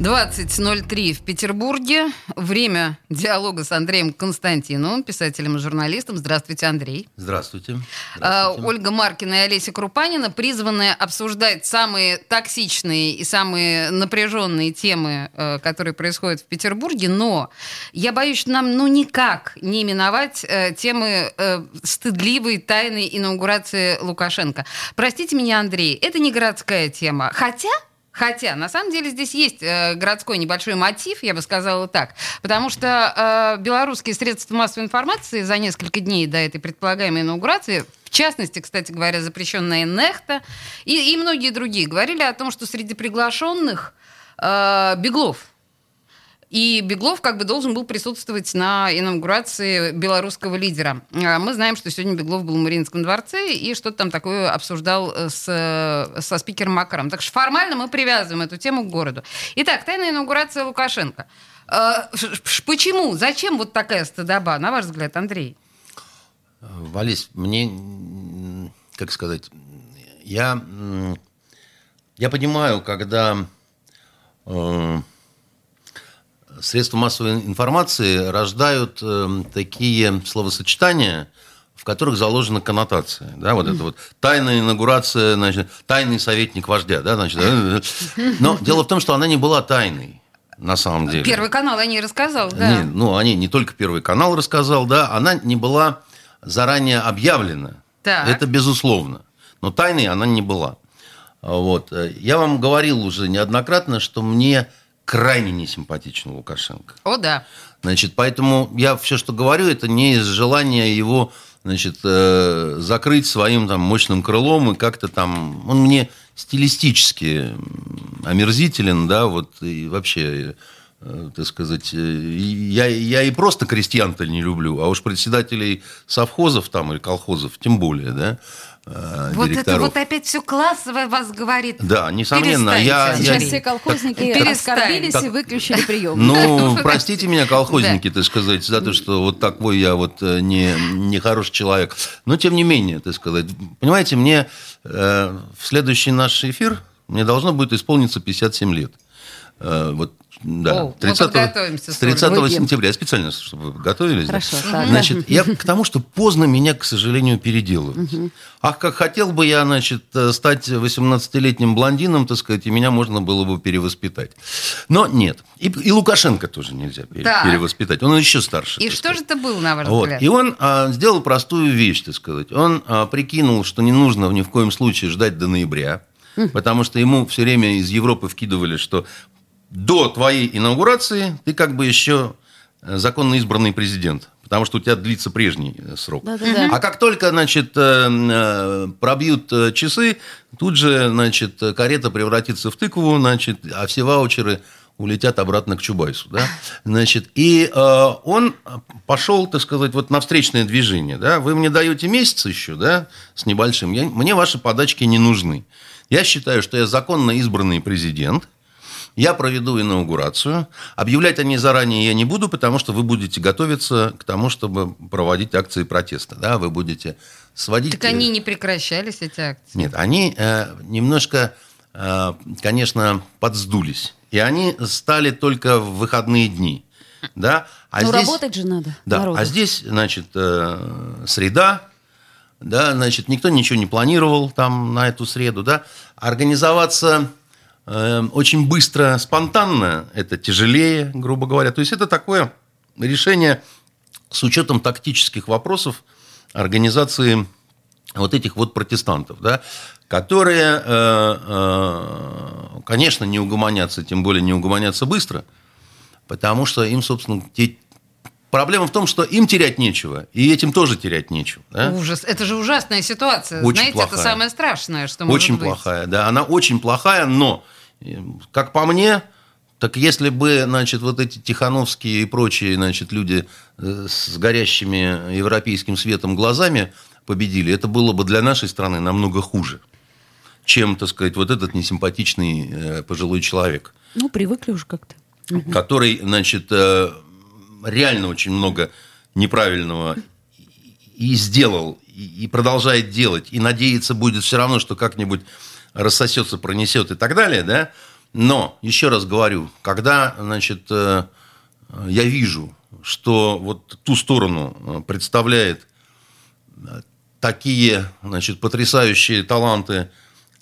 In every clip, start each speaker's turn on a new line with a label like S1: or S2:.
S1: 20.03 в Петербурге. Время диалога с Андреем Константиновым, писателем и журналистом. Здравствуйте, Андрей.
S2: Здравствуйте.
S1: А,
S2: Здравствуйте.
S1: Ольга Маркина и Олеся Крупанина призваны обсуждать самые токсичные и самые напряженные темы, э, которые происходят в Петербурге, но я боюсь, что нам ну никак не миновать э, темы э, стыдливой тайной инаугурации Лукашенко. Простите меня, Андрей, это не городская тема. Хотя Хотя, на самом деле, здесь есть э, городской небольшой мотив, я бы сказала так, потому что э, белорусские средства массовой информации за несколько дней до этой предполагаемой инаугурации, в частности, кстати говоря, запрещенная Нехта и, и многие другие, говорили о том, что среди приглашенных э, Беглов, и Беглов как бы должен был присутствовать на инаугурации белорусского лидера. А Мы знаем, что сегодня Беглов был в Мариинском дворце и что-то там такое обсуждал э, с, э, со спикером Макаром. Так что формально мы привязываем эту тему к городу. Итак, тайная инаугурация Лукашенко. Э, Почему? Зачем вот такая стыдоба, на ваш взгляд, Андрей?
S2: Валис, мне, как сказать, я, я понимаю, когда э, средства массовой информации рождают э, такие словосочетания, в которых заложена коннотация. Да, вот это вот тайная инаугурация, значит, тайный советник вождя. Да, значит, но дело в том, что она не была тайной. На самом деле.
S1: Первый канал о ней рассказал, да.
S2: Не, ну, они не только Первый канал рассказал, да, она не была заранее объявлена.
S1: Так.
S2: Это безусловно. Но тайной она не была. Вот. Я вам говорил уже неоднократно, что мне крайне несимпатичен Лукашенко.
S1: О, да.
S2: Значит, поэтому я все, что говорю, это не из желания его значит, э, закрыть своим там, мощным крылом и как-то там... Он мне стилистически омерзителен, да, вот, и вообще, э, так сказать, э, я, я и просто крестьян-то не люблю, а уж председателей совхозов там или колхозов тем более, да, э,
S1: Вот это
S2: директоров.
S1: вот опять все классовое вас говорит.
S2: Да, несомненно, я...
S1: Андрей.
S2: я-
S3: Сейчас все колхозники
S1: Перестань.
S3: оскорбились
S2: Так.
S3: и выключили прием.
S2: Ну, простите меня, колхозники, так сказать, за то, что вот такой я вот э, не, не хороший человек. Но, тем не менее, так сказать, понимаете, мне э, в следующий наш эфир мне должно будет исполниться 57 лет. Э, вот, да,
S1: О, мы подготовимся
S2: с
S1: с Ольгой.
S2: 30
S3: Выпьем.
S2: сентября. Я специально, чтобы вы готовились. да.
S3: Хорошо, так.
S2: Значит, я к тому, что поздно меня, к сожалению, переделывают. Ах, как хотел бы я, значит, э, стать 18-летним блондином, так сказать, и меня можно было бы перевоспитать. Но нет. И, и Лукашенко тоже нельзя пере-
S1: Так.
S2: перевоспитать. Он еще старше.
S1: И что же это было, на ваш
S2: Вот.
S1: взгляд?
S2: И он а, сделал простую вещь, так сказать. Он а, прикинул, что не нужно ни в коем случае ждать до ноября, потому что ему все время из Европы вкидывали, что до твоей инаугурации ты как бы еще э, законно избранный президент, потому что у тебя длится прежний э, срок.
S3: Да-да-да.
S2: А как только, значит, э, пробьют часы, тут же, значит, карета превратится в тыкву, значит, а все ваучеры улетят обратно к Чубайсу, да, значит, и э, он пошел, так сказать, вот на встречное движение, да, вы мне даете месяц еще, да, с небольшим, я, мне ваши подачки не нужны. Я считаю, что я законно избранный президент, я проведу инаугурацию. Объявлять о ней заранее я не буду, потому что вы будете готовиться к тому, чтобы проводить акции протеста. Да? Вы будете сводить...
S1: Так они не прекращались, эти акции.
S2: Нет, они э, немножко, э, конечно, подсдулись. И они стали только в выходные дни. Да? А
S3: Ну,
S2: здесь-
S3: работать же надо.
S2: да,
S3: народу.
S2: а здесь, значит, э, среда, да, значит, никто ничего не планировал там на эту среду, да. Организоваться э, очень быстро, спонтанно, это тяжелее, грубо говоря. То есть это такое решение с учетом тактических вопросов организации вот этих вот протестантов, да, которые, э, э, конечно, не угомонятся, тем более не угомонятся быстро, потому что им, собственно, те- проблема в том, что им терять нечего, и этим тоже терять нечего. да.
S1: Ужас. Это же ужасная ситуация.
S2: Очень
S1: Знаете, это
S2: плохая.
S1: самое страшное, что может
S2: Очень
S1: быть.
S2: плохая, да, она очень плохая, но, э, как по мне, так если бы, значит, вот эти Тихановские и прочие, значит, люди э, с горящими европейским светом глазами победили, это было бы для нашей страны намного хуже, чем, так сказать, вот этот несимпатичный э, пожилой человек.
S3: Ну, привыкли уже как-то.
S2: Который, значит, э, реально очень много неправильного и сделал, и продолжает делать, и надеяться будет все равно, что как-нибудь рассосется, пронесет и так далее, да. Но, еще раз говорю, когда, значит, э, я вижу, что вот ту сторону представляет такие, значит, потрясающие таланты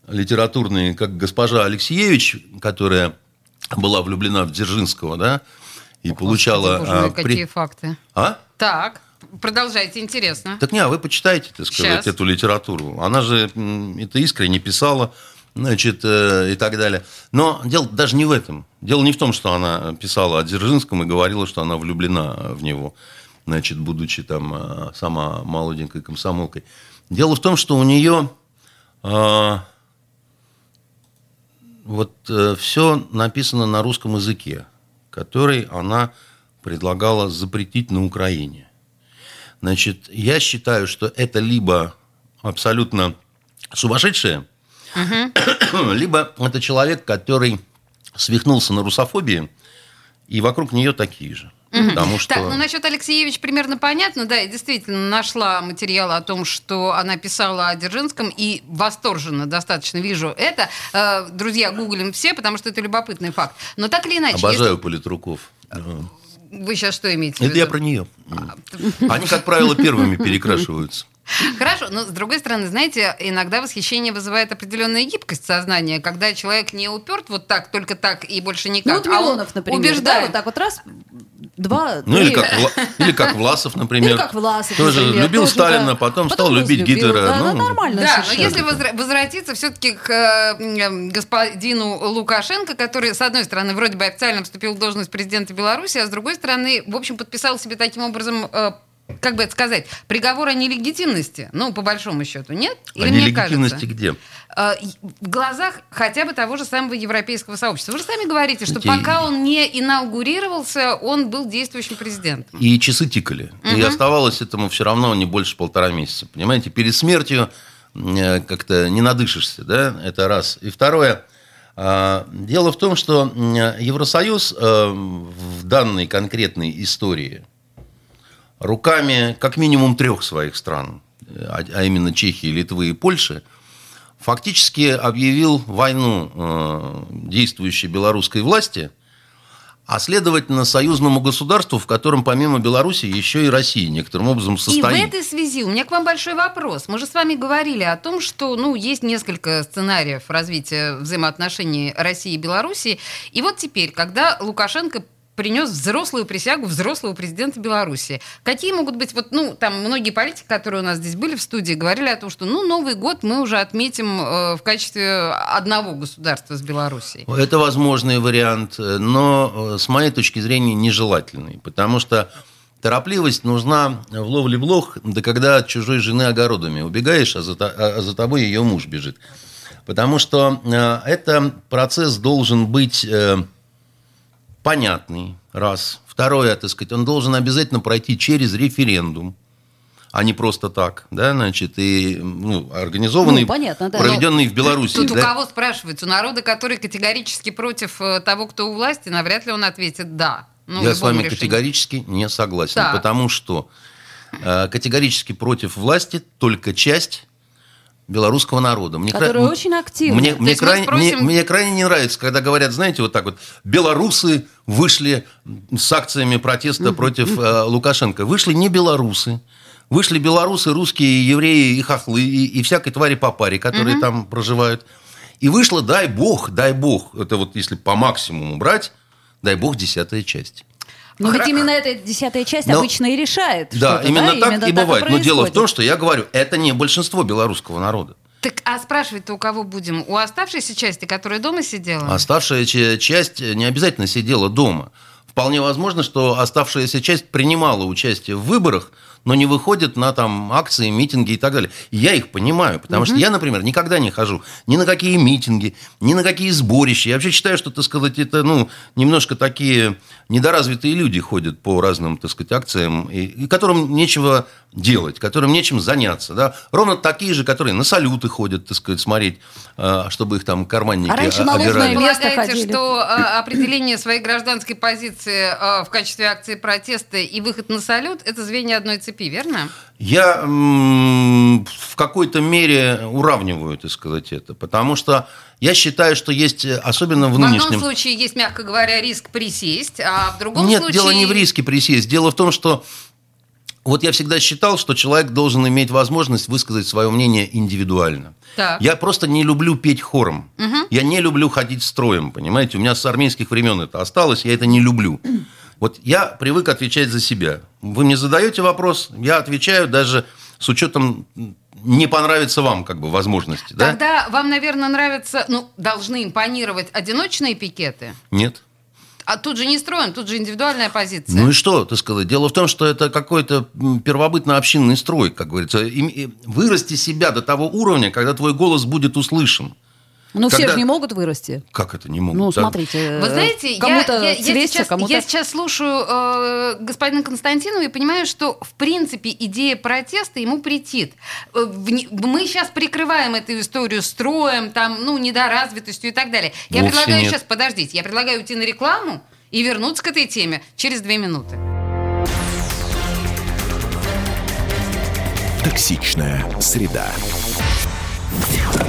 S2: литературные, как госпожа Алексеевич, которая была влюблена в Дзержинского, да, и
S1: Ох,
S2: получала...
S1: Боже мой,
S2: а, при-
S1: какие факты.
S2: А?
S1: Так, продолжайте, интересно.
S2: Так не, а вы почитайте, так сказать,
S1: Щас.
S2: эту литературу. Она же это искренне писала, значит, э, и так далее. Но дело даже не в этом. Дело не в том, что она писала о Дзержинском и говорила, что она влюблена в него, значит, будучи там э, сама молоденькой комсомолкой. Дело в том, что у нее а, вот все написано на русском языке, который она предлагала запретить на Украине. Значит, я считаю, что это либо абсолютно сумасшедшая, либо это человек, который свихнулся на русофобии, и вокруг нее такие же. Потому что...
S1: Так, ну насчет Алексеевич примерно понятно, да, я действительно нашла материалы о том, что она писала о Дзержинском, и восторженно достаточно вижу это. Э, Друзья, гуглим все, потому что это любопытный факт. Но так или иначе,
S2: Обожаю политруков.
S1: если- вы сейчас что имеете в
S2: Это
S1: виду?
S2: я про нее. Они, как правило, первыми перекрашиваются.
S1: Хорошо, но с другой стороны, знаете, иногда восхищение вызывает определенная гибкость сознания, когда человек не уперт вот так, только так и больше никак.
S3: Ну, вот
S1: а он
S3: Милонов, например, да,
S1: убеждает.
S3: вот так вот раз, два,
S2: Ну, или
S3: три.
S2: как, Вла- или как Власов, например.
S3: Или как Власов,
S2: Тоже
S3: например,
S2: любил
S3: тоже,
S2: Сталина,
S3: да.
S2: потом, стал
S3: Потом
S2: любить
S3: разлюбил,
S2: Гитлера.
S3: Да,
S2: ну,
S3: ну, нормально
S1: Да, но если возвратиться все-таки к э, господину Лукашенко, который, с одной стороны, вроде бы официально вступил в должность президента Беларуси, а с другой стороны, в общем, подписал себе таким образом, э, как бы это сказать, приговор о нелегитимности. Ну, по большому счету, нет?
S2: А
S1: Или мне
S2: нелегитимности
S1: кажется?
S2: где?
S1: Э, в глазах хотя бы того же самого европейского сообщества. Вы же сами говорите, что
S2: Знаете,
S1: пока он не инаугурировался, он был действующим президентом.
S2: И часы тикали. И оставалось этому все равно не больше полтора месяца. Понимаете, перед смертью э, как-то не надышишься, да, это раз. И второе, а, дело в том, что Евросоюз э, в данной конкретной истории руками как минимум трех своих стран, а а именно Чехии, Литвы и Польши, фактически объявил войну э, действующей белорусской власти, а следовательно союзному государству, в котором помимо Беларуси еще и Россия некоторым образом
S1: И в
S2: состоит.
S1: этой связи у меня к вам большой вопрос. Мы же с вами говорили о том, что ну, есть несколько сценариев развития взаимоотношений России и Белоруссии. И вот теперь, когда Лукашенко принес взрослую присягу взрослого президента Беларуси. Какие могут быть, вот, ну, там многие политики, которые у нас здесь были в студии, говорили о том, что, ну, Новый год мы уже отметим э, в качестве одного государства с Белоруссией.
S2: Это возможный вариант, но э, с моей точки зрения нежелательный, потому что торопливость нужна в ловле блох, да когда от чужой жены огородами убегаешь, а за, то- а за тобой ее муж бежит. Потому что э, это процесс должен быть э, понятный, раз. Второе, так сказать, он должен обязательно пройти через референдум, а не просто так, да, значит, и ну, организованный,
S3: Ну, понятно, да.
S2: проведенный в Беларуси.
S1: Тут у
S2: да.
S1: кого спрашивать? У народа, который категорически против э, того, кто у власти, навряд ли он ответит «да». Ну,
S2: Я с вами
S1: решению.
S2: категорически не согласен,
S1: Так.
S2: потому что э, категорически против власти только часть белорусского народа. Мне
S3: Которая
S2: кра-
S3: очень активна.
S2: Мне,
S3: То
S2: мне крайне, мне-
S1: спросим-
S2: мне крайне не нравится, когда говорят, знаете, вот так вот, белорусы вышли с акциями протеста против э, Лукашенко. Вышли не белорусы, вышли белорусы, русские, евреи и хохлы, и, и всякой твари по паре, которые там проживают. И вышло, дай бог, дай бог, это вот если по максимуму брать, дай бог, десятая часть.
S3: Но ведь
S1: Хра-
S3: именно эта десятая часть
S2: Но-
S3: обычно и решает.
S2: Да, именно так
S3: Именно
S2: и бывает. Но дело в том, что я говорю, это не большинство белорусского народа.
S1: Так, а спрашивать-то у кого будем? У оставшейся части, которая дома сидела?
S2: Оставшая че- часть не обязательно сидела дома. Вполне возможно, что оставшаяся часть принимала участие в выборах, но не выходят на там акции, митинги и так далее. И я их понимаю, потому что я, например, никогда не хожу ни на какие митинги, ни на какие сборища. Я вообще считаю, что, так сказать, это, ну, немножко такие недоразвитые люди ходят по разным, так сказать, акциям, и, и которым нечего делать, которым нечем заняться, да. Ровно такие же, которые на салюты ходят, так сказать, смотреть, а, чтобы их там карманники
S3: А раньше
S2: обирали.
S3: Место
S1: полагаете,
S3: ходили.
S1: что а, определение своей гражданской позиции а, в качестве акции протеста и выход на салют – это звенья одной цепи, верно?
S2: Я в какой-то мере уравниваю, так сказать, это, потому что я считаю, что есть, особенно в,
S1: В
S2: нынешнем...
S1: одном случае есть, мягко говоря, риск присесть, а в другом
S2: Нет,
S1: случае...
S2: дело не в риске присесть. Дело в том, что вот я всегда считал, что человек должен иметь возможность высказать свое мнение индивидуально.
S1: Так.
S2: Я просто не люблю петь хором. Я не люблю ходить строем, понимаете? У меня с армейских времен это осталось, я это не люблю. Вот я привык отвечать за себя. Вы мне задаете вопрос, я отвечаю даже с учетом не понравится вам как бы возможности, да?
S1: Тогда вам, наверное, нравятся, ну, должны импонировать одиночные пикеты.
S2: Нет.
S1: А тут же не строим, тут же индивидуальная позиция.
S2: Ну и что, так сказать? Дело в том, что это какой-то первобытно-общинный строй, как говорится. И вырасти себя до того уровня, когда твой голос будет услышан.
S3: Ну, все же не могут вырасти.
S2: Как это не могут?
S3: Ну,
S2: Да.
S3: смотрите.
S1: Вы
S3: э,
S1: знаете, я,
S3: кому-то
S1: я- я
S3: свесится,
S1: сейчас,
S3: кому-то...
S1: я сейчас слушаю э, господина Константинова и понимаю, что, в принципе, идея протеста ему претит. Э, Мы сейчас прикрываем эту историю строем, там, ну, недоразвитостью и так далее. Я
S2: Вовсе
S1: предлагаю
S2: нет.
S1: сейчас, подождите, я предлагаю уйти на рекламу и вернуться к этой теме через две минуты.
S4: Токсичная среда.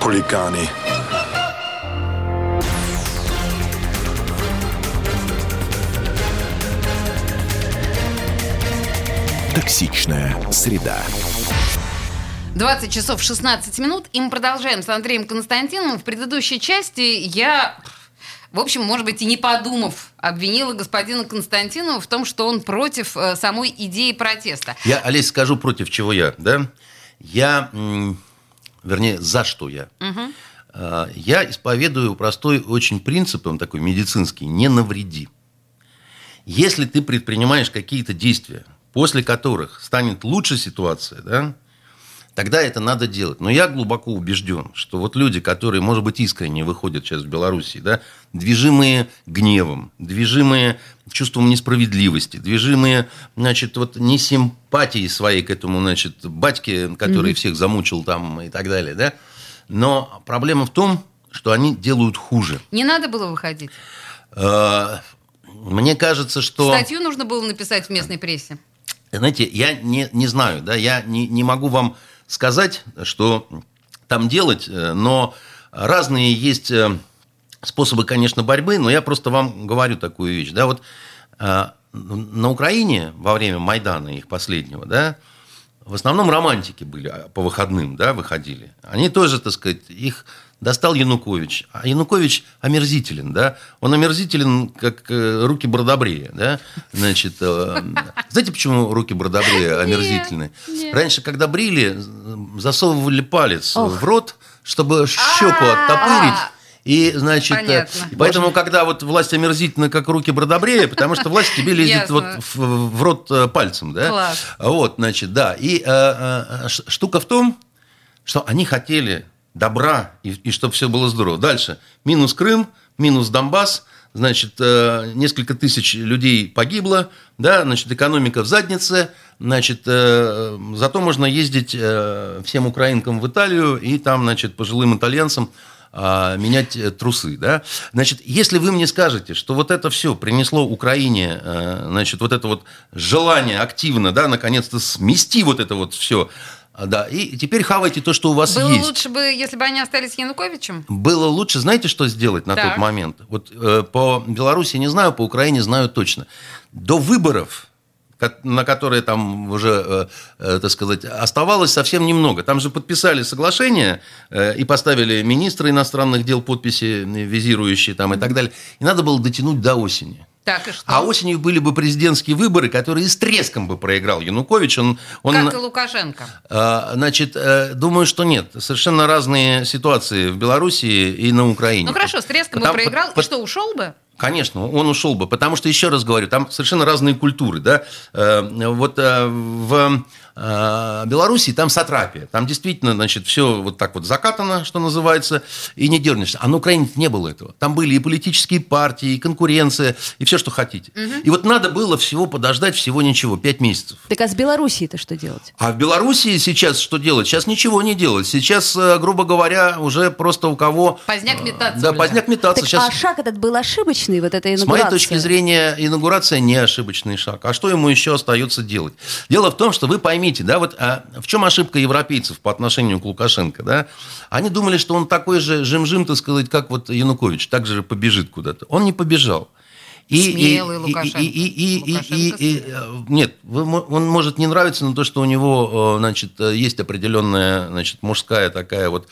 S5: Хулиганы.
S4: Токсичная среда.
S1: 20 часов 16 минут, и мы продолжаем с Андреем Константиновым. В предыдущей части я, в общем, может быть, и не подумав, обвинила господина Константинова в том, что он против э, самой идеи протеста.
S2: Я, Олесь, скажу, против чего я, да? Я, м, вернее, за что я. А, Я исповедую простой очень принцип, он такой медицинский, не навреди. Если ты предпринимаешь какие-то действия, после которых станет лучше ситуация, да, тогда это надо делать. Но я глубоко убежден, что вот люди, которые, может быть, искренне выходят сейчас в Белоруссии, да, движимые гневом, движимые чувством несправедливости, движимые, значит, вот не симпатией своей к этому, значит, батьке, который всех замучил там и так далее, да, но проблема в том, что они делают хуже.
S1: Не надо было выходить.
S2: Э, Мне кажется, что...
S1: Статью нужно было написать в местной прессе.
S2: Знаете, я не, не знаю, да, я не, не могу вам сказать, что там делать, э, но разные есть э, способы, конечно, борьбы, но я просто вам говорю такую вещь, да, вот э, на Украине во время Майдана их последнего, да, в основном романтики были а, по выходным, да, выходили. Они тоже, так сказать, их достал Янукович. А Янукович омерзителен, да. Он омерзителен, как э, руки Бродобрея, да. Значит, э, знаете, почему руки Бродобрея омерзительны? Раньше, когда брили, засовывали палец в рот, чтобы щеку оттопырить. И, значит, э,
S1: Понятно.
S2: и поэтому, когда вот власть омерзительна, как руки Бродобрея, потому что власть тебе лезет вот в, в рот пальцем, да?
S1: Класс.
S2: Вот, значит, да. И э, э, штука в том, что они хотели добра и, и чтобы все было здорово. Дальше. Минус Крым, минус Донбасс. Значит, э, несколько тысяч людей погибло, да, значит, экономика в заднице, значит, э, зато можно ездить э, всем украинкам в Италию и там, значит, пожилым итальянцам а, менять трусы, да. Значит, если вы мне скажете, что вот это все принесло Украине, значит, вот это вот желание активно, да, наконец-то смести вот это вот все, да, и теперь хавайте то, что у вас
S1: Было
S2: есть.
S1: лучше бы, если бы они остались Януковичем?
S2: Было лучше, знаете, что сделать на
S1: Так.
S2: тот момент? Вот э, по Беларуси не знаю, по Украине знаю точно. До выборов, на которые там уже, э, э, так сказать, оставалось совсем немного. Там же подписали соглашение э, и поставили министры иностранных дел подписи, визирующие там и так далее. И надо было дотянуть до осени.
S1: Так, и что?
S2: А осенью были бы президентские выборы, которые с треском бы проиграл Янукович. Он, он,
S1: Как и Лукашенко.
S2: а, Значит, э, думаю, что нет. Совершенно разные ситуации в Белоруссии и на Украине.
S1: Ну хорошо, с треском бы
S2: Потому-
S1: проиграл,
S2: по-
S1: и что, ушел бы?
S2: Конечно, он ушел бы, потому что, еще раз говорю, там совершенно разные культуры. Да? Э, Вот э, в э, Белоруссии там сатрапия, там действительно, значит, все вот так вот закатано, что называется, и не дернешься. А на Украине не было этого. Там были и политические партии, и конкуренция, и все, что хотите. И вот надо было всего подождать, всего ничего, пять месяцев.
S3: Так а с Белоруссией-то что делать?
S2: А в Белоруссии сейчас что делать? Сейчас ничего не делать. Сейчас, грубо говоря, уже просто у кого...
S1: Поздняк метаться.
S2: Да, поздняк метаться.
S3: Так,
S2: Сейчас...
S3: А шаг этот был ошибочный, вот эта
S2: С
S3: инаугурация?
S2: моей точки зрения, инаугурация не ошибочный шаг. А что ему еще остается делать? Дело в том, что вы поймите, да, вот а, в чем ошибка европейцев по отношению к Лукашенко, да? Они думали, что он такой же жим-жим, так сказать, как вот Янукович, так же побежит куда-то. Он не побежал.
S1: Смелый Лукашенко.
S2: и- и- и- и-
S1: Лукашенко
S2: и- и-
S1: смелый.
S2: нет, вы мо- он может не нравиться, но то, что у него, э, значит, э, есть определенная, значит, мужская такая вот,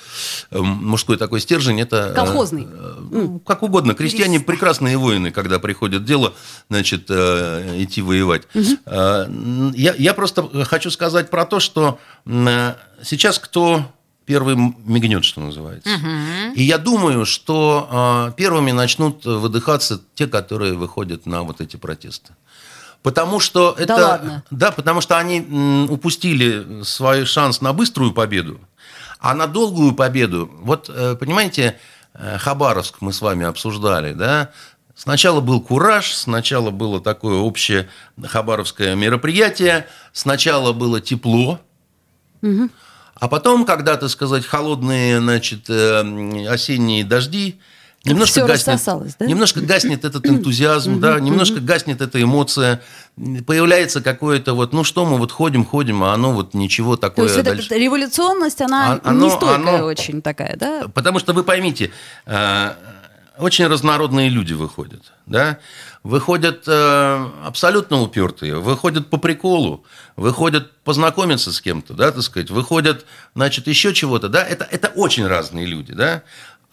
S2: э, мужской такой стержень, это... э,
S3: Колхозный.
S2: э, ну, как угодно. Крестьяне прекрасные воины, когда приходит дело, значит, э, идти воевать. Э, Я, я просто хочу сказать про то, что э, сейчас кто первый мигнет, что называется. И я думаю, что э, первыми начнут выдыхаться те, которые выходят на вот эти протесты. Потому что это...
S3: ладно?
S2: Да, потому что они м, упустили свой шанс на быструю победу, а на долгую победу, вот, э, понимаете, э, Хабаровск мы с вами обсуждали, да, Сначала был кураж, сначала было такое общее хабаровское мероприятие, сначала было тепло, а потом, когда, так сказать, холодные, значит, э, осенние дожди, немножко
S3: всё
S2: гаснет,
S3: да?
S2: немножко гаснет этот энтузиазм, да, немножко гаснет эта эмоция, появляется какое-то вот, ну что мы вот ходим, ходим, а оно вот ничего
S3: То
S2: такое
S3: есть вот
S2: дальше.
S3: эта революционность, она
S2: А- оно-
S3: не стойкая
S2: оно-
S3: очень такая, да?
S2: Потому что вы поймите, э, очень разнородные люди выходят, да? Выходят э, абсолютно упертые, выходят по приколу, выходят познакомиться с кем-то, да, так сказать, выходят, значит, еще чего-то, да? Это, это очень разные люди, да?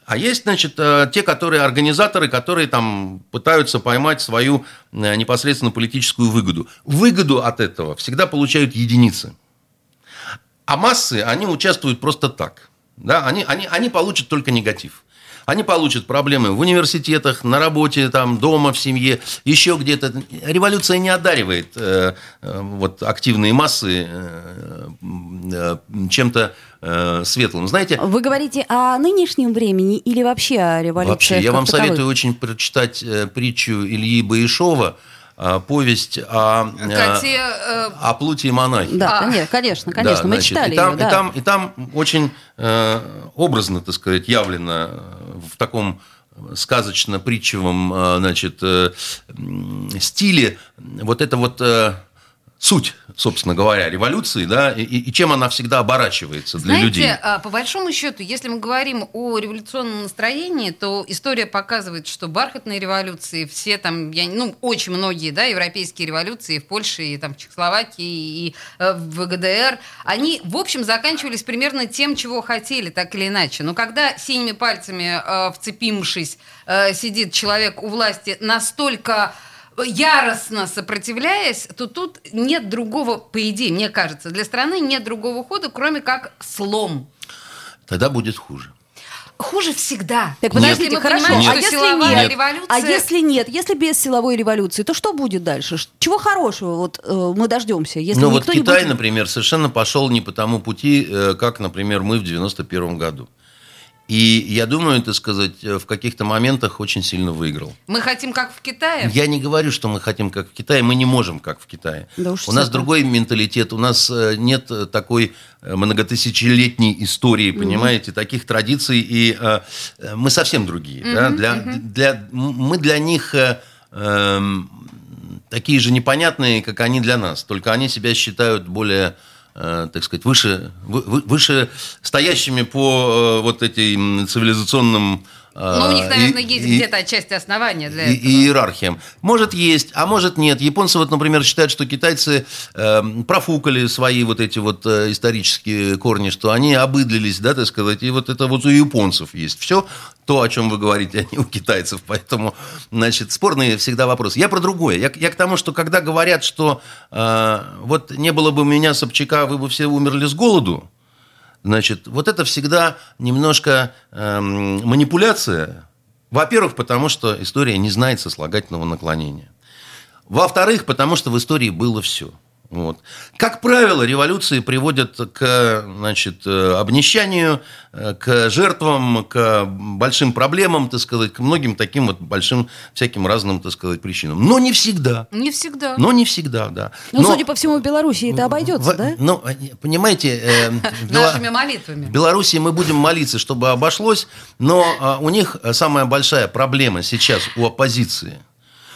S2: А есть, значит, э, те, которые организаторы, которые там пытаются поймать свою э, непосредственно политическую выгоду. Выгоду от этого всегда получают единицы. А массы, они участвуют просто так. Да? Они, они, они получат только негатив. Они получат проблемы в университетах, на работе, там, дома, в семье, еще где-то. Революция не одаривает э, э, вот, активные массы э, э, чем-то э, светлым. Знаете,
S3: Вы говорите о нынешнем времени или вообще о революции?
S2: Вообще, я вам советую очень прочитать притчу Ильи Баишова, повесть о, э,
S1: Коте, э,
S2: о Плуте и монахе.
S3: Да,
S1: А.
S3: конечно, конечно, конечно.
S2: Да,
S3: мы
S2: значит,
S3: читали
S2: и там,
S3: ее, да.
S2: и, там, и там очень э, образно, так сказать, явлено э, в таком сказочно-притчевом э, значит, э, стиле вот это вот э, суть, собственно говоря, революции, да, и, и чем она всегда оборачивается для
S1: Знаете,
S2: людей.
S1: а, по большому счету, если мы говорим о революционном настроении, то история показывает, что бархатные революции, все там, я, ну, очень многие, да, европейские революции в Польше, и там в Чехословакии, и э, в ГДР, они, в общем, заканчивались примерно тем, чего хотели, так или иначе. Но когда синими пальцами, э, вцепившись, э, сидит человек у власти настолько яростно сопротивляясь, то тут нет другого, по идее, мне кажется, для страны нет другого хода, кроме как слом.
S2: Тогда будет хуже.
S1: Хуже всегда.
S3: Так
S2: Нет.
S3: подождите,
S1: Если мы
S3: хорошо.
S1: понимаем,
S3: а если
S1: силовая
S3: нет?
S1: революция...
S3: А если нет, если без силовой революции, то что будет дальше? Чего хорошего вот э, мы дождемся, если
S2: ну вот Китай,
S3: будет...
S2: например, совершенно пошел не по тому пути, э, как, например, мы в 91 году. И я думаю, так сказать, в каких-то моментах очень сильно выиграл.
S1: Мы хотим, как в Китае?
S2: Я не говорю, что мы хотим, как в Китае. Мы не можем, как в Китае.
S3: Да уж
S2: у нас
S3: всяко.
S2: другой менталитет. У нас э, нет э, такой э, многотысячелетней истории, понимаете, таких традиций. И э, э, мы совсем другие. да? для, для, мы для них э, эм, такие же непонятные, как они для нас. Только они себя считают более э, так сказать, выше, вы- вы- выше стоящими по э, вот этим цивилизационным
S1: Ну, у них, наверное,
S2: и-
S1: есть
S2: и-
S1: где-то отчасти основания для
S2: и-
S1: этого.
S2: иерархиям. Может есть, а может нет. Японцы вот, например, считают, что китайцы э, профукали свои вот эти вот э, исторические корни, что они обыдлились, да, так сказать, и вот это вот у японцев есть все то, о чем вы говорите, а не у китайцев. Поэтому, значит, спорный всегда вопрос. Я про другое. Я, я к тому, что когда говорят, что э, вот не было бы меня, Собчака, вы бы все умерли с голоду, Значит, вот это всегда немножко эм, манипуляция. Во-первых, потому что история не знает сослагательного наклонения. Во-вторых, потому что в истории было все. Вот. Как правило, революции приводят к значит, э, обнищанию, э, к жертвам, к большим проблемам, так сказать, к многим таким вот большим всяким разным, так сказать, причинам. Но не всегда.
S1: Не всегда.
S2: Но не всегда, да.
S3: Ну,
S2: Но-
S3: судя по всему, в Беларуси это обойдется,
S2: в-
S3: да?
S2: Ну, понимаете, э, в Бела-
S1: Нашими молитвами.
S2: в Беларуси мы будем молиться, чтобы обошлось, но а, у них самая большая проблема сейчас у оппозиции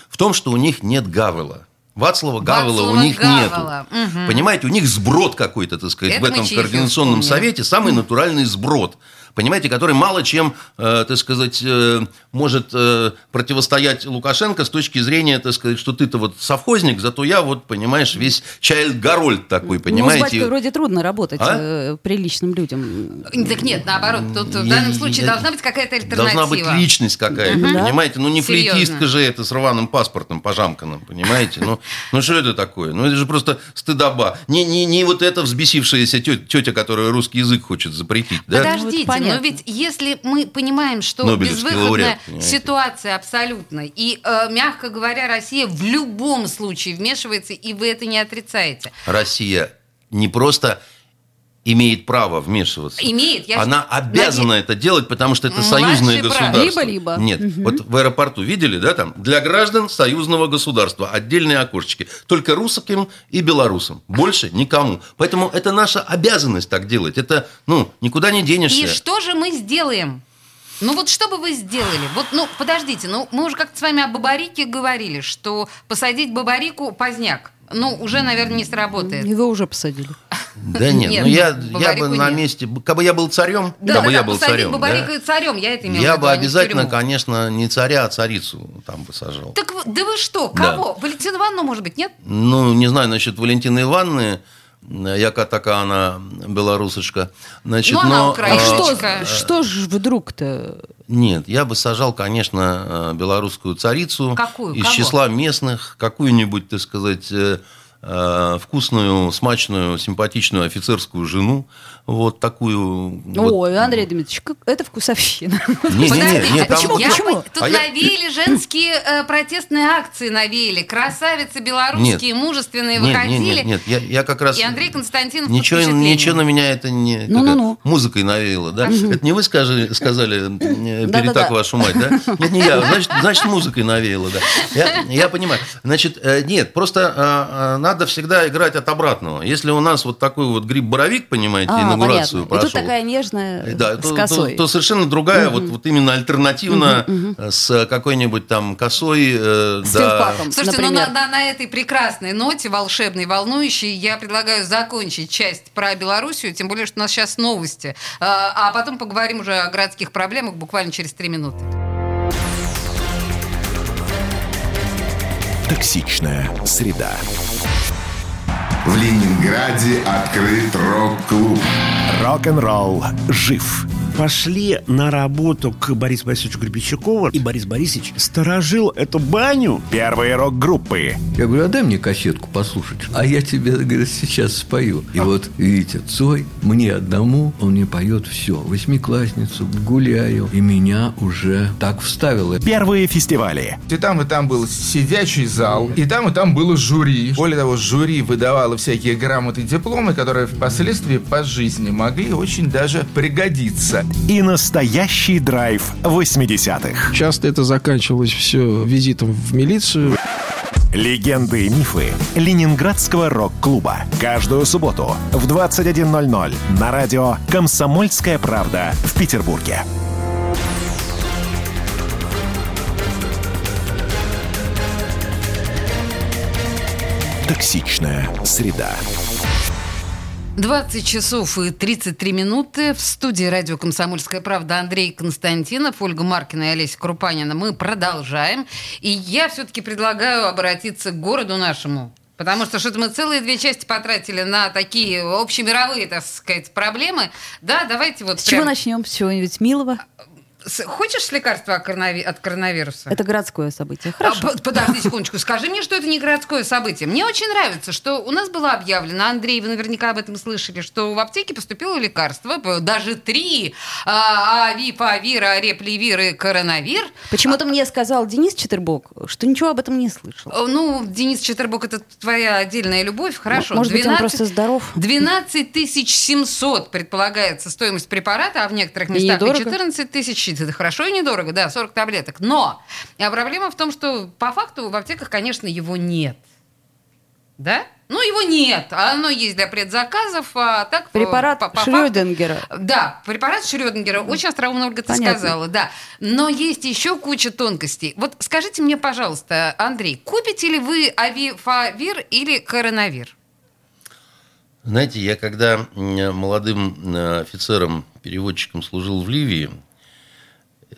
S2: в том, что у них нет Гавела. Вацлава Гавела у
S1: Вацлава
S2: них
S1: Гавела,
S2: нету.
S1: мгм.
S2: Понимаете, у них сброд какой-то, так сказать,
S1: Это
S2: в этом координационном
S1: вспомним.
S2: совете, самый натуральный сброд. Понимаете, который мало чем, э, так сказать, э, может э, противостоять Лукашенко с точки зрения, так сказать, что ты-то вот совхозник, зато я вот, понимаешь, весь Чайльд Гарольд такой,
S3: Ну, с
S2: понимаете.
S3: батькой вроде трудно работать
S2: А?
S3: э, приличным людям.
S1: Так нет, наоборот, тут в
S2: Я-
S1: данном случае
S2: я-
S1: должна быть какая-то альтернатива.
S2: Должна быть личность какая-то,
S3: Мгм.
S2: понимаете? Ну, не
S1: Серьезно.
S2: флейтистка же это с рваным паспортом пожамканным, понимаете? Ну, ну что это такое? Ну, это же просто стыдоба. Не, не, не вот эта взбесившаяся тетя, тетя, которая русский язык хочет запретить, да?
S3: Ну,
S1: Подождите,
S3: это понятно.
S1: но ведь если мы понимаем, что безвыходная
S2: лауреат,
S1: ситуация абсолютно, и, э, мягко говоря, Россия в любом случае вмешивается, и вы это не отрицаете.
S2: Россия не просто имеет право вмешиваться.
S1: Имеет, я
S2: Она обязана
S1: наде-
S2: это делать, потому что это
S1: Младший
S2: союзное
S1: брат.
S2: государство.
S3: Либо-либо.
S2: Нет, вот в аэропорту видели, да, там, для граждан союзного государства отдельные окошечки. Только русским и белорусам. Больше никому. Поэтому это наша обязанность так делать. Это, ну, никуда не денешься.
S1: И что же мы сделаем? Ну вот что бы вы сделали? Вот, ну, подождите, ну мы уже как-то с вами о бабарике говорили, что посадить бабарику поздняк. Ну, уже, наверное, не сработает.
S3: И вы уже посадили.
S2: Да нет,
S1: Нет,
S2: ну я, я бы на месте, как бы я был царем,
S1: Да,
S2: как бы
S1: да,
S2: я
S1: да,
S2: был царем,
S1: бабарику
S2: да,
S1: царем, я это имела в
S2: я бы
S1: а не в
S2: обязательно, конечно, не царя, а царицу там бы сажал.
S1: Так да вы что,
S2: Да.
S1: кого? Валентину Ивановну, может быть, нет?
S2: Ну, не знаю насчет Валентины Ивановны, яка така она белорусочка. Значит,
S1: Ну, она
S2: но,
S1: украинка.
S2: а,
S3: Что, что ж вдруг-то?
S2: Нет, я бы сажал, конечно, э, белорусскую царицу.
S1: Какую?
S2: Из
S1: Кого?
S2: числа местных, какую-нибудь, так сказать, э, вкусную, смачную, симпатичную офицерскую жену. Вот такую. вот.
S3: Ой, Андрей Дмитриевич, как- это вкусовщина.
S2: Не, не, не, не,
S1: а
S2: там-
S1: почему? Я
S3: почему?
S1: Тут
S2: А я-
S1: навеяли женские э, протестные акции, навеяли. Красавицы белорусские, мужественные
S2: Нет,
S1: выходили.
S2: нет, нет, нет, я, я как раз...
S1: И Андрей Константинов
S2: Ничего, ничего на меня это не
S3: Ну-ну-ну.
S2: как это, музыкой навеяло, да? Это не вы скажи, сказали э, перетак вашу мать, да? Нет, не я, значит, значит музыкой навеяло, да. Я, я понимаю. Значит, э, нет, просто э, э, надо всегда играть от обратного. Если у нас вот такой вот гриб-боровик, понимаете,
S3: А,
S2: инаугурацию
S3: понятно. И тут
S2: прошел.
S3: такая нежная
S2: Э, Да,
S3: с
S2: то,
S3: косой.
S2: то- то совершенно другая, вот, вот именно альтернативно э, с какой-нибудь там косой. э,
S3: С
S2: да.
S3: филфаком.
S1: Слушайте, ну на, на- на этой прекрасной ноте, волшебной, волнующей, я предлагаю закончить часть про Белоруссию, тем более, что у нас сейчас новости. А, а потом поговорим уже о городских проблемах буквально через три минуты.
S4: Токсичная среда.
S5: В Ленинграде открыт рок-клуб.
S4: Рок-н-ролл жив.
S6: Пошли на работу к Борису Борисовичу Гребенщикову, и Борис Борисович сторожил эту баню.
S4: Первые рок-группы.
S7: Я говорю, а дай мне кассетку послушать. А я тебе, говорит, сейчас спою. И вот, видите, Цой мне одному, он мне поет все. Восьмиклассницу, гуляю. И меня уже так вставило.
S4: Первые фестивали.
S8: И там, и там был сидячий зал, и там, и там было жюри. Более того, жюри выдавало всякие грамоты и дипломы, которые впоследствии по жизни могли очень даже пригодиться.
S4: и настоящий драйв 80-х.
S9: Часто это заканчивалось все визитом в милицию.
S4: Легенды и мифы Ленинградского рок-клуба. Каждую субботу в 21.00 на радио «Комсомольская правда» в Петербурге. Токсичная среда.
S1: 20 часов и 33 минуты. В студии радио «Комсомольская правда» Андрей Константинов, Ольга Маркина и Олеся Крупанина. Мы продолжаем. И я все-таки предлагаю обратиться к городу нашему. Потому что что-то мы целые две части потратили на такие общемировые, так сказать, проблемы. Да, давайте вот
S3: С
S1: прям-
S3: чего начнем? С чего-нибудь милого?
S1: Хочешь лекарства от коронави- от коронавируса?
S3: Это городское событие. Хорошо.
S1: А, под- подожди секундочку, скажи мне, что это не городское событие. Мне очень нравится, что у нас было объявлено, Андрей, вы наверняка об этом слышали, что в аптеке поступило лекарство, даже три, а, авиф, авир, арепливир и коронавир.
S3: Почему-то мне сказал Денис Четербок, что ничего об этом не слышал.
S1: Э, Ну, Денис Четербок, это твоя отдельная любовь, хорошо.
S3: Может быть, он просто здоров.
S1: 12 тысяч 700 предполагается стоимость препарата, а в некоторых
S3: И
S1: местах и,
S3: недорого?
S1: 14 тысяч. Это хорошо и недорого, да, 40 таблеток. Но а проблема в том, что по факту в аптеках, конечно, его нет. Да? Ну, его нет. А Оно есть для предзаказов, а так...
S3: Препарат
S1: по- по факту-
S3: Шрёдингера.
S1: да, препарат Шрёдингера. Очень остроумно, Ольга, ты
S3: Понятно.
S1: сказала, да. Но есть еще куча тонкостей. Вот скажите мне, пожалуйста, Андрей, купите ли вы авифавир или коронавир?
S2: Знаете, я когда молодым э, офицером, переводчиком служил в Ливии,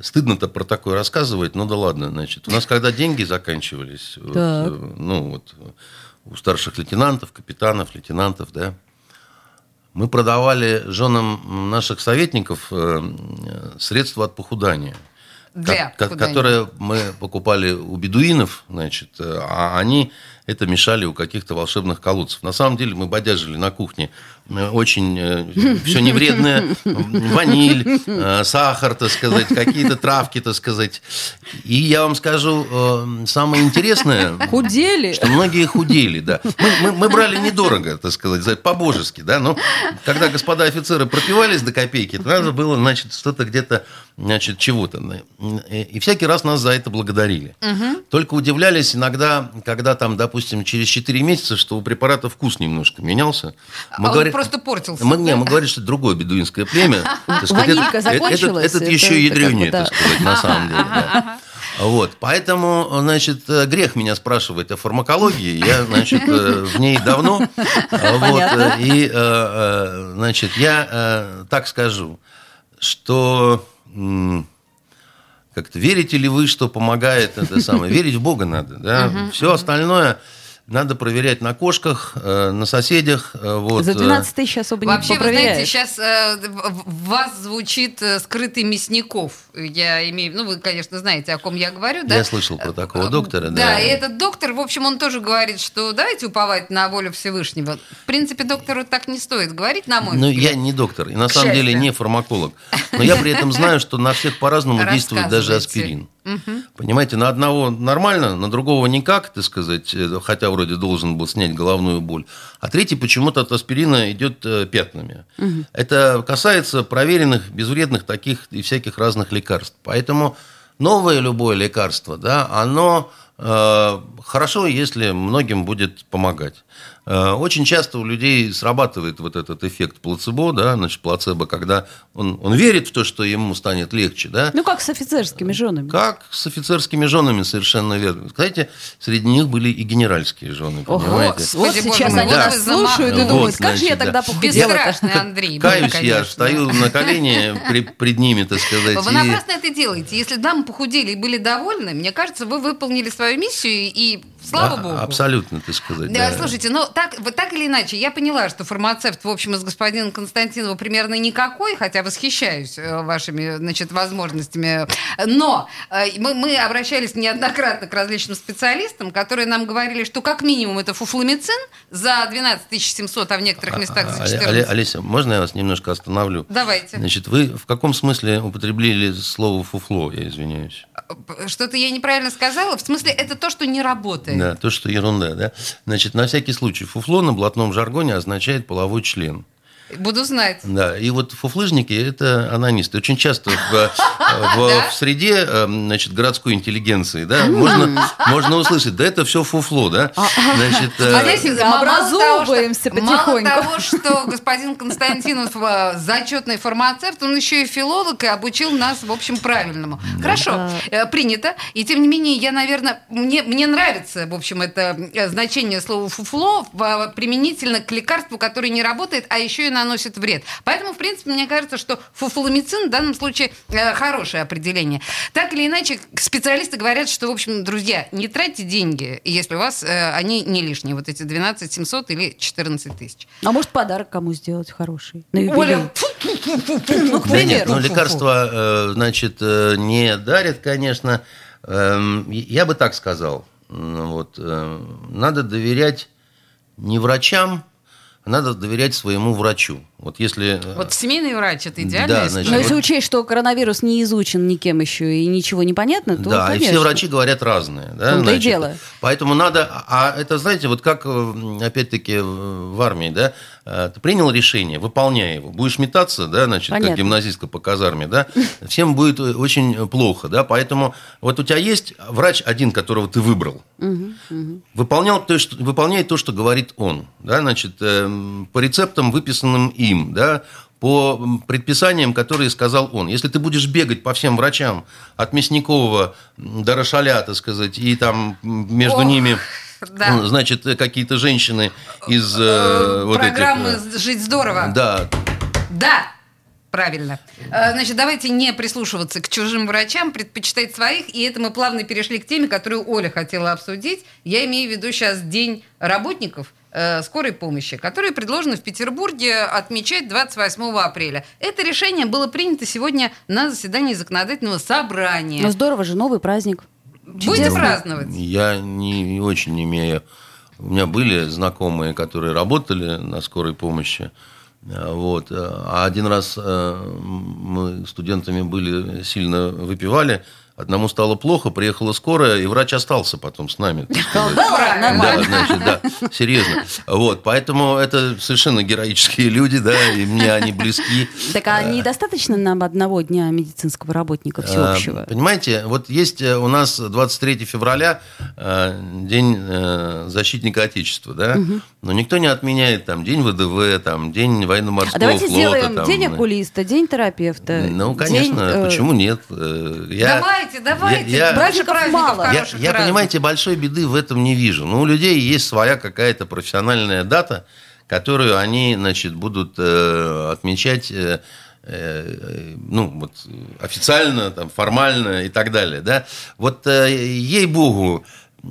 S2: стыдно-то про такое рассказывать, ну да ладно, значит. У нас когда деньги заканчивались, вот, э, ну вот у старших лейтенантов, капитанов, лейтенантов, да, мы продавали женам наших советников э, средства от похудания.
S1: Для
S2: ко- которые мы покупали у бедуинов, значит, э, а они это мешали у каких-то волшебных колодцев. На самом деле мы бодяжили на кухне э, очень все невредное, ваниль, э, сахар, так сказать, какие-то травки, так сказать. И я вам скажу, э, самое интересное,
S3: Худели.
S2: что многие худели, да. Мы, мы- мы брали недорого, так сказать, за- по-божески, да. Но когда господа офицеры пропивались до копейки, то надо было, значит, что-то где-то, значит, чего-то. И, и всякий раз нас за это благодарили. Только удивлялись иногда, когда там, допустим, через 4 месяца, что у препарата вкус немножко менялся.
S1: А он просто портился,
S2: Мы, не,
S1: да?
S2: мы говорим, что это другое бедуинское племя.
S3: Ванилька
S2: этот- этот-
S3: закончилась,
S2: Этот,
S3: это-
S2: еще ядренее, так сказать, на самом деле. да. Вот, поэтому, значит, э, грех меня спрашивать о фармакологии. Я, значит, э, в ней давно. Вот, э, и, э, э, значит, я э, так скажу, что как-то верите ли вы, что помогает это самое? Верить в Бога надо, да? Все остальное надо проверять на кошках, э, на соседях. э, Вот,
S3: За
S2: э.
S3: 12 тысяч особо не
S1: Вообще, вы знаете, сейчас э, в вас звучит э, скрытый Мясников. Я имею, ну вы, конечно, знаете, о ком я говорю, да?
S2: Я слышал про такого доктора,
S1: Да,
S2: да.
S1: и этот доктор, в общем, он тоже говорит, что давайте уповать на волю Всевышнего. В принципе, доктору так не стоит говорить, на мой
S2: Ну,
S1: взгляд.
S2: я не доктор, и на
S1: К
S2: самом деле не фармаколог. Но я при этом знаю, что на всех по-разному действует даже аспирин. Понимаете, на одного нормально, на другого никак, так сказать, э, хотя вроде должен был снять головную боль. А третий почему-то от аспирина идет э, пятнами. Это касается проверенных, безвредных таких и всяких разных лекарств. Поэтому новое любое лекарство, да, оно хорошо, если многим будет помогать. Э, Очень часто у людей срабатывает вот этот эффект плацебо, да, значит, плацебо, когда он, он верит в то, что ему станет легче, да,
S3: Ну, как с офицерскими женами.
S2: как с офицерскими женами, совершенно верно. Кстати, среди них были и генеральские жены,
S3: Ого,
S2: понимаете?
S3: вот сейчас они
S1: вот
S3: нас слушают и думают,
S2: Вот,
S3: как же я
S2: значит,
S3: тогда
S2: да.
S3: похудела
S1: Бесстрашный Андрей. был,
S2: Каюсь, я встаю на колени пред ними, так сказать.
S1: Вы напрасно это делаете. Если дамы похудели и были довольны, мне кажется, вы выполнили свою миссию и слава
S2: А-
S1: богу.
S2: Абсолютно, так сказать.
S1: Да,
S2: да.
S1: слушайте, ну так, вот так или иначе, я поняла, что фармацевт, в общем, из господина Константинова примерно никакой, хотя восхищаюсь э, вашими, значит, возможностями. Но э, мы, мы обращались неоднократно к различным специалистам, которые нам говорили, что как минимум это фуфломицин за 12 700, а в некоторых местах за
S2: А-
S1: 14.
S2: Але- Олеся, можно я вас немножко остановлю?
S1: Давайте.
S2: Значит, вы в каком смысле употребили слово фуфло, я извиняюсь?
S1: Что-то я неправильно сказала? В смысле, это то, что не работает.
S2: Да, то, что ерунда, да. Значит, на всякий случай, фуфло на блатном жаргоне означает половой член.
S1: Буду знать.
S2: Да, и вот фуфлыжники – это анонисты. Очень часто в, э, в, в среде э, значит, городской интеллигенции да, можно, можно услышать, да это все фуфло, да? Значит, э,
S1: Смотрите, мало
S3: Образовываемся
S1: того, что- Мало
S3: потихоньку.
S1: того, что господин Константинов э, зачетный фармацевт, он еще и филолог и обучил нас, в общем, правильному. Хорошо, принято. И тем не менее, я, наверное, мне, мне нравится, в общем, это значение слова фуфло применительно к лекарству, которое не работает, а еще и наносит вред. Поэтому, в принципе, мне кажется, что фуфломицин в данном случае э, хорошее определение. Так или иначе, специалисты говорят, что, в общем, друзья, не тратьте деньги, если у вас э, они не лишние, вот эти 12 700 или 14 тысяч.
S3: А может, подарок кому сделать хороший? На юбилей?
S1: Оля,
S3: Ну, к
S2: Да нет,
S3: примеру.
S2: ну лекарства, э, значит, не дарят, конечно. Эм, Я бы так сказал. Ну, Вот, надо доверять не врачам, а надо доверять своему врачу. Вот если... э,
S1: Вот семейный врач это
S2: Да,
S1: идеальная
S2: значит,
S3: Но если
S2: вот-
S3: учесть, что коронавирус не изучен никем еще и ничего не понятно, то,
S2: да, и
S3: конечно.
S2: все врачи говорят разные. Да,
S3: и
S2: значит.
S3: дело.
S2: Поэтому надо... А это, знаете, вот как, э, опять-таки, в армии, да, э, ты принял решение, выполняй его. Будешь метаться, да, значит,
S3: Понятно.
S2: как гимназистка по казарме, да, всем будет э, очень плохо, да, поэтому вот у тебя есть врач один, которого ты выбрал, выполнял то, что, выполняет то, что говорит он, да, значит, эм, по рецептам, выписанным им, да, по предписаниям, которые сказал он. Если ты будешь бегать по всем врачам, от Мясникова до Рошаля, так сказать, и там между
S1: Ох,
S2: ними,
S1: да.
S2: значит, э, какие-то женщины из э, вот этих,
S1: Программы
S2: э,
S1: «Жить здорово».
S2: Да,
S1: Да, правильно. Э, Значит, давайте не прислушиваться к чужим врачам, предпочитать своих. И это мы плавно перешли к теме, которую Оля хотела обсудить. Я имею в виду сейчас День работников э, скорой помощи, который предложено в Петербурге отмечать 28 апреля. Это решение было принято сегодня на заседании законодательного собрания.
S3: Ну здорово же, новый праздник.
S1: Будете праздновать?
S2: Я не, не очень имею. У меня были знакомые, которые работали на скорой помощи. А, Вот. А один раз э, мы студентами были, сильно выпивали. Одному стало плохо, приехала скорая, и врач остался потом с нами.
S3: Да
S2: значит, да, серьезно. Вот, поэтому это совершенно героические люди, да, и мне они близки.
S3: Так а недостаточно нам одного дня медицинского работника всеобщего?
S2: Э, Понимаете, вот есть э, у нас 23 февраля э, День э, защитника Отечества, да? Но никто не отменяет там День ВДВ, там День военно-морского
S3: А давайте
S2: флота.
S3: сделаем день
S2: э,
S3: окулиста, день терапевта.
S2: Ну, конечно,
S3: э,
S2: почему нет? Э, Я,
S1: давайте, давайте.
S2: я-
S1: Больше
S3: Праздников мало.
S2: я,
S1: хороших
S2: я, понимаете, большой беды в этом не вижу. Но у людей есть своя какая-то профессиональная дата, которую они, значит, будут э, отмечать э, э, ну, вот, официально, там, формально и так далее. Да? Вот, э, ей-богу,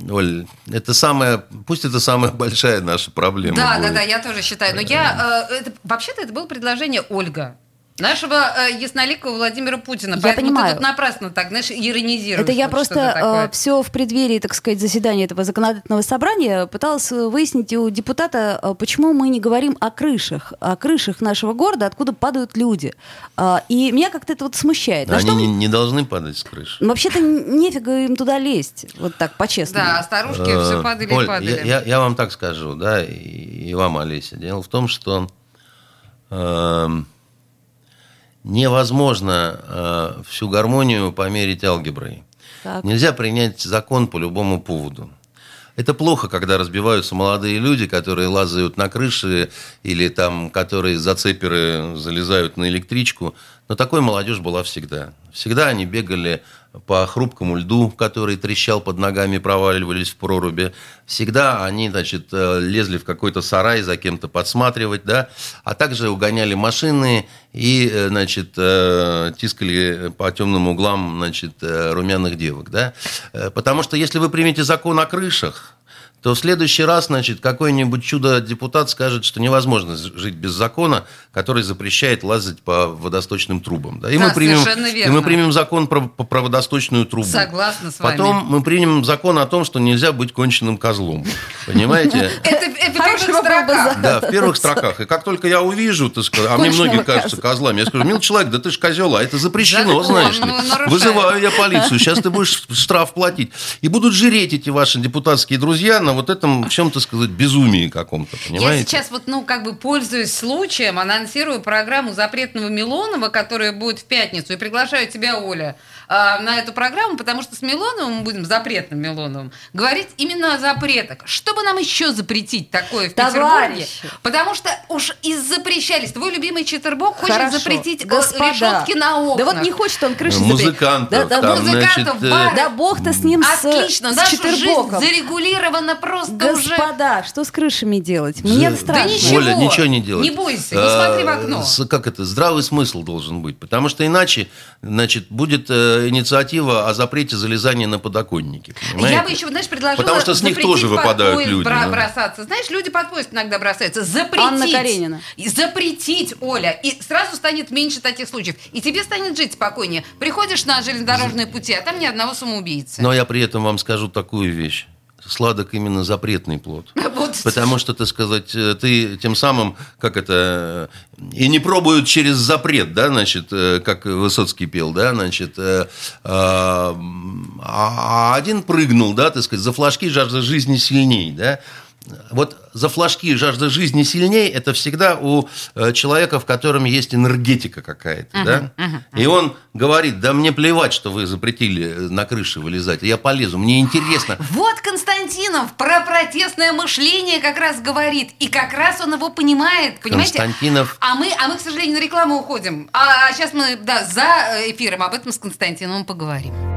S2: Оль, это самая, пусть это самая большая наша проблема.
S1: Да,
S2: будет.
S1: да, да, я тоже считаю. Но я, э, это, вообще-то это было предложение Ольга. Нашего э, ясноликого Владимира Путина.
S3: Я
S1: Поэтому
S3: понимаю.
S1: ты тут напрасно так, знаешь, иронизируешь.
S3: Это я просто
S1: такое.
S3: все в преддверии, так сказать, заседания этого законодательного собрания пыталась э, выяснить у депутата, э, почему мы не говорим о крышах, о крышах нашего города, откуда падают люди. А, И меня как-то это вот смущает. На
S2: Они
S3: что
S2: не,
S3: мы-
S2: не должны падать с крыши.
S3: Ну, Вообще-то нефига им туда лезть, вот так, по-честному.
S1: Да, старушки все
S2: Э,
S1: падали
S2: Оль,
S1: и падали.
S2: Я, я- я вам так скажу, да, и, и вам, Олеся. Дело в том, что эм, невозможно э, всю гармонию померить алгеброй.
S3: Так.
S2: Нельзя принять закон по любому поводу. Это плохо, когда разбиваются молодые люди, которые лазают на крыши или там, которые за цеперы залезают на электричку. Но такой молодежь была всегда. Всегда они бегали по хрупкому льду, который трещал под ногами, проваливались в проруби. Всегда они, значит, э, лезли в какой-то сарай за кем-то подсматривать, да, а также угоняли машины и, э, значит, э, тискали по темным углам, значит, румяных девок, да. Потому что если вы примете закон о крышах, то в следующий раз, значит, какой-нибудь чудо-депутат скажет, что невозможно жить без закона, который запрещает лазать по водосточным трубам. Да? И,
S1: Да,
S2: мы примем,
S1: совершенно
S2: и мы примем закон про, про водосточную трубу.
S1: Согласна с вами.
S2: Потом мы примем закон о том, что нельзя быть конченным козлом. Понимаете?
S1: Это, в первых строках.
S2: Да, в первых строках. И как только я увижу, ты скажешь, а мне многие кажутся
S3: козла.
S2: козлами, я скажу, мил человек, да ты ж козел, а это запрещено, знаешь ли. Вызываю я полицию, сейчас ты будешь штраф платить. И будут жиреть эти ваши депутатские друзья на вот этом, в чем-то сказать, безумии каком-то, понимаете?
S1: Я сейчас вот, ну, как бы пользуюсь случаем, анонсирую программу запретного Милонова, которая будет в пятницу, и приглашаю тебя, Оля, на эту программу, потому что с Милоновым мы будем, запретным Милоновым, говорить именно о запретах. Что бы нам еще запретить такое в
S3: Товарищи.
S1: Петербурге? Потому что уж и запрещались. Твой любимый Читербок хочет
S3: Хорошо.
S1: запретить э,
S3: Господа.
S1: решетки на окнах.
S3: Да вот не хочет он крыши
S2: Ну,
S3: запретить.
S2: музыкантов
S3: Да, да,
S2: там,
S1: музыкантов,
S2: значит, э.
S3: Да бог-то с ним, с,
S1: Отлично,
S3: с
S1: наша жизнь
S3: Четвербоком.
S1: зарегулирована просто уже.
S3: Господа, что с крышами делать? Мне
S2: Да
S3: страшно.
S1: ничего.
S2: Оля, ничего не делать.
S1: Не бойся, не смотри в
S2: А,
S1: окно.
S2: с- Как это? Здравый смысл должен быть. Потому что иначе, значит, будет э, инициатива о запрете залезания на подоконники. понимаете?
S1: Я бы еще, знаешь, предложила
S2: Потому что с них тоже выпадают люди,
S1: бра-
S2: да.
S1: бросаться. Знаешь, люди под поезд иногда бросаются. Запретить.
S3: Анна Каренина.
S1: И Запретить, Оля. И сразу станет меньше таких случаев. И тебе станет жить спокойнее. Приходишь на железнодорожные пути, а там ни одного самоубийцы.
S2: Но я при этом вам скажу такую вещь. Сладок именно запретный плод.
S1: Вот.
S2: Потому что, так сказать, э, ты тем самым, как это, э, и не пробуют через запрет, да, значит, э, как Высоцкий пел, да, значит, э, а а один прыгнул, да, так сказать, за флажки жажда жизни сильней, да. Вот за флажки жажда жизни сильней это всегда у э, человека, в котором есть энергетика какая-то, да. И он говорит, да мне плевать, что вы запретили э, на крыше вылезать, я полезу, мне интересно.
S1: Вот Константинов про протестное мышление как раз говорит. И как раз он его понимает, понимаете?
S2: Константинов
S1: А мы, а мы, к сожалению, на рекламу уходим. А сейчас мы, да, за эфиром об этом с Константиновым поговорим.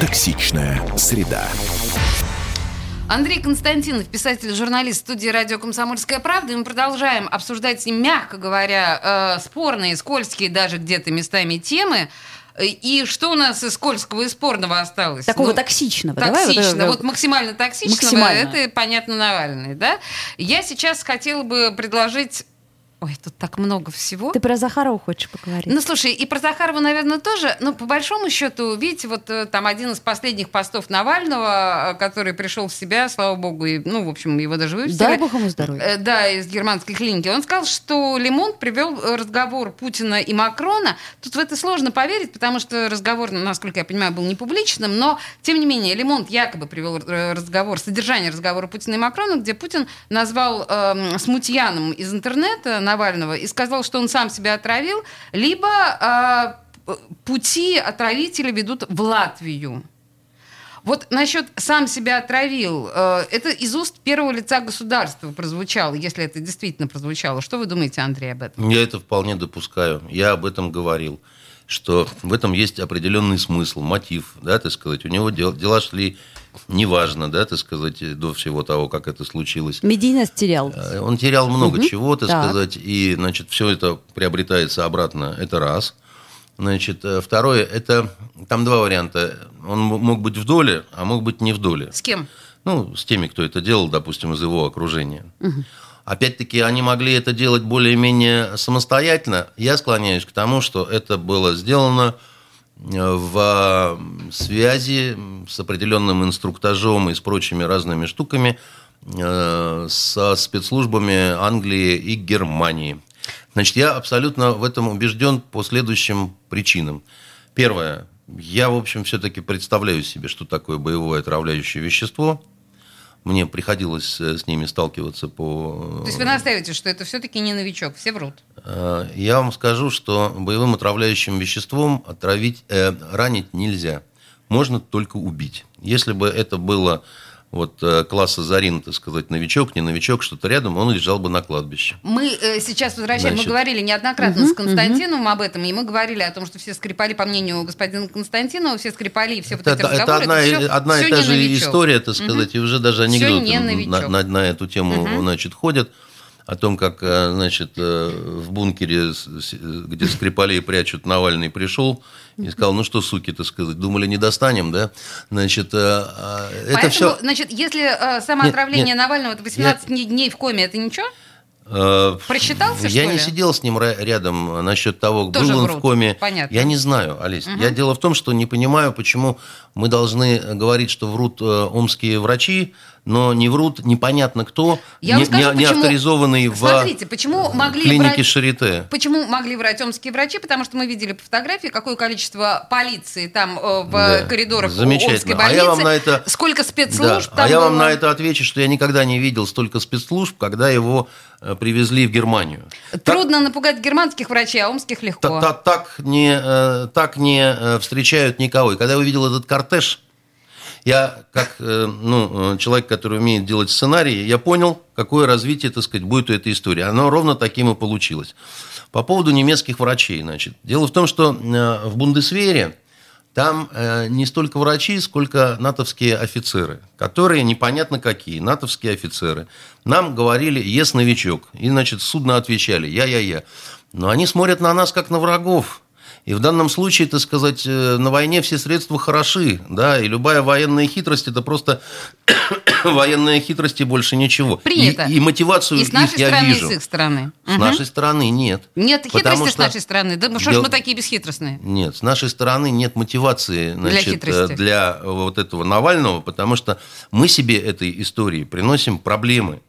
S4: Токсичная среда.
S1: Андрей Константинов, писатель, журналист студии радио «Комсомольская правда». И мы продолжаем обсуждать с ним, мягко говоря, э, спорные, скользкие даже где-то местами темы. И что у нас из скользкого и спорного осталось?
S3: Такого
S1: Ну,
S3: токсичного. Давай вот
S1: вот максимально токсичного,
S3: Максимально.
S1: это, понятно, Навальный, да? Я сейчас хотела бы предложить... Ой, тут так много всего.
S3: Ты про Захарова хочешь поговорить?
S1: Ну, слушай, и про Захарова, наверное, тоже. Но по большому счету, видите, вот э, там один из последних постов Навального, э, который пришел в себя, слава богу, и, ну, в общем, его даже выпустили.
S3: Дай бог ему здоровья.
S1: Э, Да, из германской клиники. Он сказал, что Лимон привел э, разговор Путина и Макрона. Тут в это сложно поверить, потому что разговор, насколько я понимаю, был не публичным, но, тем не менее, Лимон якобы привел э, разговор, содержание разговора Путина и Макрона, где Путин назвал эм, смутьяном из интернета Навального и сказал, что он сам себя отравил, либо э, пути отравителя ведут в Латвию. Вот насчет сам себя отравил, э, это из уст первого лица государства прозвучало, если это действительно прозвучало. Что вы думаете, Андрей, об этом?
S2: Я это вполне допускаю. Я об этом говорил, что в этом есть определенный смысл, мотив, да, так сказать. У него дел- дела шли неважно, да, так сказать, до всего того, как это случилось.
S3: Медийность терял.
S2: Э, Он терял много
S3: Мгм.
S2: чего, так,
S3: Так.
S2: сказать, и, значит, все это приобретается обратно. Это раз. Значит, э, второе, это там два варианта. Он мог быть в доле, а мог быть не в доле.
S1: С кем?
S2: Ну, с теми, кто это делал, допустим, из его окружения. Опять-таки, они могли это делать более-менее самостоятельно. Я склоняюсь к тому, что это было сделано в э, связи с определенным инструктажом и с прочими разными штуками э, со спецслужбами Англии и Германии. Значит, я абсолютно в этом убежден по следующим причинам. Первое. Я, в общем, все-таки представляю себе, что такое боевое отравляющее вещество. Мне приходилось э, с ними сталкиваться по...
S1: То есть вы настаиваете, что это все-таки не новичок, все врут.
S2: Э, Я вам скажу, что боевым отравляющим веществом отравить, э, ранить нельзя. Можно только убить. Если бы это было вот э, класса Зарин, так сказать, новичок, не новичок, что-то рядом, он лежал бы на кладбище.
S1: Мы э, сейчас возвращаем,
S2: Значит-
S1: мы говорили неоднократно
S3: Мгм,
S1: с Константиновым об этом, и мы говорили о том, что все Скрипали, по мнению господина Константинова, все Скрипали и все вот
S2: Это,
S1: эти
S2: это
S1: разговоры,
S2: одна,
S1: всё-
S2: одна
S1: всё
S2: и та же
S1: новичок.
S2: история, так сказать, и уже даже анекдоты
S1: не
S2: на, на- на эту тему
S1: Мгм.
S2: значит, ходят. О том, как, э, значит, э, в бункере, где Скрипалей прячут, Навальный пришел и сказал, ну что, суки, так сказать, думали, не достанем, да? Значит, э, это
S1: Поэтому,
S2: все...
S1: значит, если самоотравление
S2: Нет, нет.
S1: Навального это 18 дней в коме, это ничего? Просчитался,
S2: Я не
S1: ли?
S2: сидел с ним рядом насчет того,
S1: Тоже
S2: был он
S1: врут,
S2: в коме.
S1: понятно.
S2: Я не знаю, Олесь.
S1: Мгм.
S2: Я дело в том, что не понимаю, почему мы должны говорить, что врут омские врачи, но не врут непонятно кто,
S1: Я вам
S2: не,
S1: скажу,
S2: не- не
S1: почему-
S2: авторизованный в
S1: Смотрите, почему могли
S2: клинике
S1: брать-
S2: Шарите.
S1: Почему могли врать омские врачи? Потому что мы видели по фотографии, какое количество полиции там э, в
S2: Да,
S1: коридорах. Омской
S2: А
S1: больницы.
S2: я вам на это-
S1: Сколько
S2: Да,
S1: спецслужб
S2: А
S1: там
S2: я вам
S1: было.
S2: на это отвечу, что я никогда не видел столько спецслужб, когда его э, привезли в Германию.
S1: Трудно напугать германских врачей, а омских легко.
S2: Та- та- так не, э, так не встречают никого. И когда я увидел этот кортеж, я, как э, ну, э, человек, который умеет делать сценарии, я понял, какое развитие, так сказать, будет у этой истории. Оно ровно таким и получилось. По поводу немецких врачей, значит. Дело в том, что э, в Бундесвере там не столько врачи, сколько натовские офицеры, которые непонятно какие, натовские офицеры. Нам говорили «ес, новичок», и, значит, судно отвечали «я-я-я». Но они смотрят на нас, как на врагов. И в данном случае, так сказать, э, на войне все средства хороши, да, и любая военная хитрость – это просто военная хитрость и больше ничего.
S1: Принято.
S2: И, и мотивацию
S1: И с нашей
S2: их я
S1: стороны,
S2: вижу.
S1: и с их стороны.
S2: С
S1: Мгм.
S2: нашей стороны нет.
S1: Нет хитрости с
S2: что-
S1: нашей стороны. Да ну что ж
S2: Дел-
S1: мы такие бесхитростные?
S2: Нет, с нашей стороны нет мотивации значит,
S1: хитрости.
S2: э, для вот этого Навального, потому что мы себе этой истории приносим проблемы.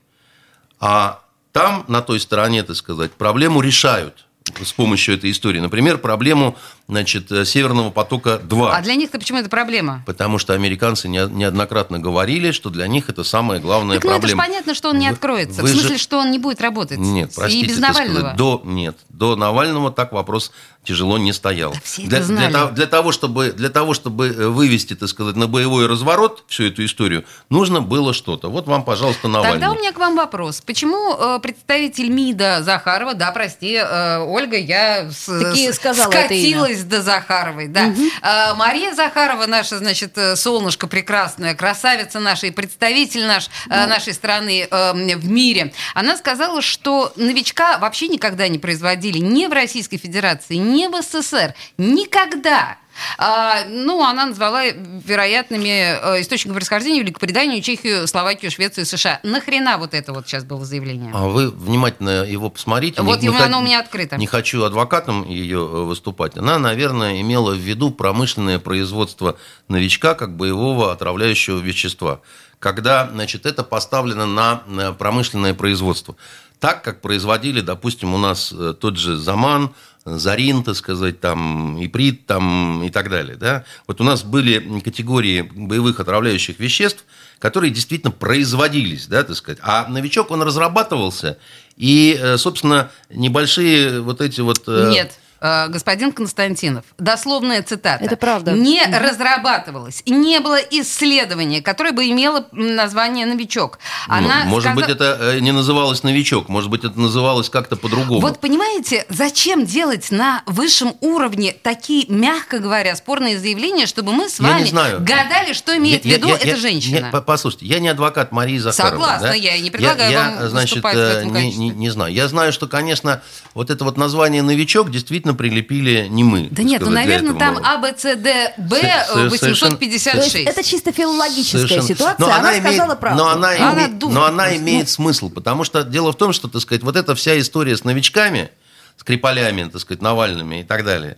S2: А там, на той стороне, так сказать, проблему решают с помощью этой истории. Например, проблему значит, э, Северного потока-2.
S1: А для них-то почему это проблема?
S2: Потому что американцы не- неоднократно говорили, что для них это самая главная
S1: Так ну это же
S2: проблема.
S1: понятно, что он не откроется.
S2: вы
S1: в смысле,
S2: же-
S1: что он не будет работать.
S2: Нет, простите,
S1: И без Навального.
S2: сказать, до, нет, до Навального так вопрос тяжело не стоял.
S1: все
S2: для,
S1: это
S2: для
S1: знали.
S2: того- для того, чтобы, для того, чтобы э, вывести, так сказать, на боевой разворот всю эту историю, нужно было что-то. Вот вам, пожалуйста, Навальный.
S1: Тогда у меня к вам вопрос. Почему э, представитель МИДа Захарова, да, прости, э, Ольга, я с-
S3: Таки
S1: с-
S3: сказала это
S1: скатилась до Захаровой, да. Э, Мария Захарова, наша, значит, э, солнышко прекрасное, красавица наша и представитель наш, э, нашей страны э, в мире, она сказала, что новичка вообще никогда не производили ни в Российской Федерации, ни в СССР. Никогда. А, ну, она назвала вероятными э, источниками происхождения Великобританию, Чехию, Словакию, Швецию США. Нахрена вот это вот сейчас было заявление?
S2: А вы внимательно его посмотрите.
S1: Вот
S2: Не- не
S1: оно
S2: хот-
S1: у меня открыто.
S2: Не хочу адвокатом ее э, выступать. Она, наверное, имела в виду промышленное производство новичка как боевого отравляющего вещества. Когда, значит, это поставлено на на промышленное производство. Так, как производили, допустим, у нас э, тот же Заман, Зарин, так сказать, там, Иприт, там, и так далее. Да? Вот у нас были категории боевых отравляющих веществ, которые действительно производились, да, так сказать. А новичок, он разрабатывался, и, э, собственно, небольшие вот эти вот... э,
S1: Нет. Э, Господин Константинов, дословная цитата.
S3: Это правда.
S1: Не
S3: Мгм.
S1: разрабатывалось, и не было исследования, которое бы имело название «Новичок».
S2: ну,
S1: Она
S2: может
S1: сказа-
S2: быть, это э, не называлось новичок, может быть, это называлось как-то по-другому.
S1: Вот понимаете, зачем делать на высшем уровне такие, мягко говоря, спорные заявления, чтобы мы с
S2: Я не
S1: вами
S2: знаю.
S1: гадали, что имеет
S2: Я-
S1: в виду
S2: я-
S1: эта
S2: я-
S1: женщина?
S2: я- по- послушайте, я не адвокат Марии Захаровой.
S1: Согласна,
S2: да?
S1: я и не предлагаю
S2: я,
S1: вам
S2: значит,
S1: выступать в
S2: э,
S1: этом
S2: не,
S1: качестве.
S2: не, не знаю. Я знаю, что, конечно, вот это вот название «новичок» действительно прилепили не мы.
S1: Да нет, ну, наверное, там. А, Б, С, Д, Б,
S2: Со-
S1: э,
S2: со- совершенно-
S1: 856.
S3: То есть это чисто филологическая
S2: Совершенно.
S3: ситуация,
S2: Но
S3: она,
S2: имеет-
S3: сказала правду.
S2: Но она,
S1: Она
S2: имеет,
S1: дура
S2: но она имеет смысл, потому что дело в том, что, так сказать, вот эта вся история с новичками, с Крипалями, так сказать, Навальными и так далее,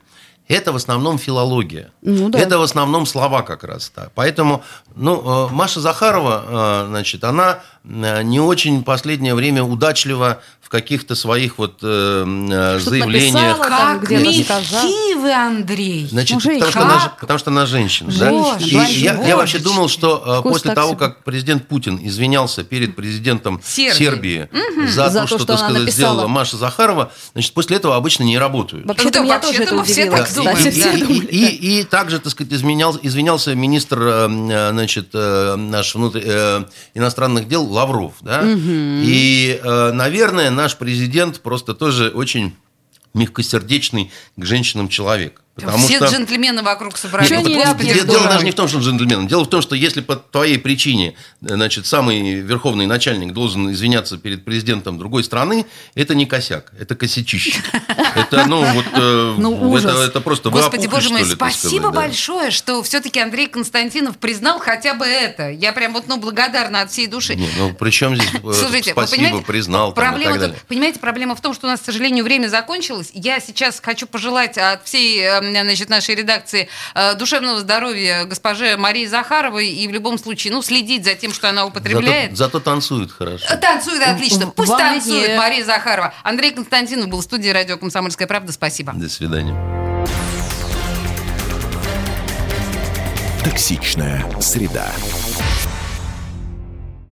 S2: это в основном филология.
S3: Ну да.
S2: Это в основном слова как раз. Да. Поэтому, ну, э, Маша Захарова, э, значит, она э, не очень последнее время удачлива в каких-то своих вот э, э, заявлениях.
S3: написала там
S1: Как
S3: где-то сказала.
S1: мягки вы, Андрей.
S2: Значит,
S3: женщина.
S2: потому, что она, потому что она женщина. да?
S3: Женщина,
S2: И
S3: блондинка.
S2: я, я вообще думал, что э,
S3: Вкус
S2: после того,
S3: себе.
S2: как президент Путин извинялся перед президентом
S1: Сербии.
S2: Сербии, за,
S3: За
S2: то,
S3: то,
S2: что,
S3: что
S2: так сказать,
S3: написала.
S2: сделала Маша Захарова, значит, после этого обычно не работают.
S3: Вообще-то
S1: Да,
S3: меня
S1: вообще-то
S3: тоже это
S1: мы все так
S2: И,
S1: да.
S2: И-
S3: думали,
S2: и- также, так сказать, изменял, извинялся министр э, э, значит, э, наш внутри- э, иностранных дел Лавров. Да? И, э, наверное, наш президент просто тоже очень мягкосердечный к женщинам человек. Потому
S1: Все
S2: что...
S1: джентльмены вокруг собрались.
S3: Они
S1: Господи,
S3: ляпнут?
S2: Дело,
S1: здорово.
S2: даже не в том, что он джентльмен. Дело в том, что если по твоей причине, значит, самый верховный начальник должен извиняться перед президентом другой страны, это не косяк, это косячище. Это, ну, вот, э,
S3: Ну,
S2: это,
S3: ужас.
S2: это просто
S1: Господи,
S2: опухли,
S1: боже мой,
S2: так
S1: спасибо
S2: сказать, да.
S1: большое, что все-таки Андрей Константинов признал хотя бы это. Я прям вот, ну, благодарна от всей души.
S2: Не, ну, при чем здесь э,
S1: Слушайте,
S2: спасибо,
S1: понимаете,
S2: признал там, и
S1: проблема
S2: так
S1: понимаете, проблема в том, что у нас, к сожалению, время закончилось. Я сейчас хочу пожелать от всей э, значит, нашей редакции э, душевного здоровья госпоже Марии Захаровой и в любом случае, ну, следить за тем, что она употребляет.
S2: Зато, зато танцует хорошо.
S1: Танцует отлично. Пусть
S3: Вам
S1: танцует
S3: виднее.
S1: Мария Захарова. Андрей Константинов был в студии радио «Комсомольская правда». Спасибо.
S2: До свидания.
S4: Токсичная среда.